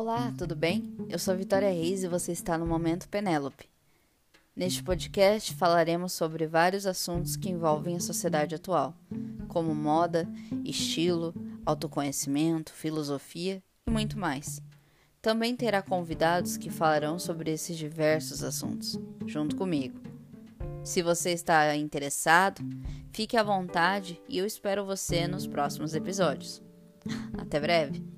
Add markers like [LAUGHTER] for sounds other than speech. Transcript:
Olá, tudo bem? Eu sou Vitória Reis e você está no Momento Penélope. Neste podcast falaremos sobre vários assuntos que envolvem a sociedade atual, como moda, estilo, autoconhecimento, filosofia e muito mais. Também terá convidados que falarão sobre esses diversos assuntos, junto comigo. Se você está interessado, fique à vontade e eu espero você nos próximos episódios. [LAUGHS] Até breve!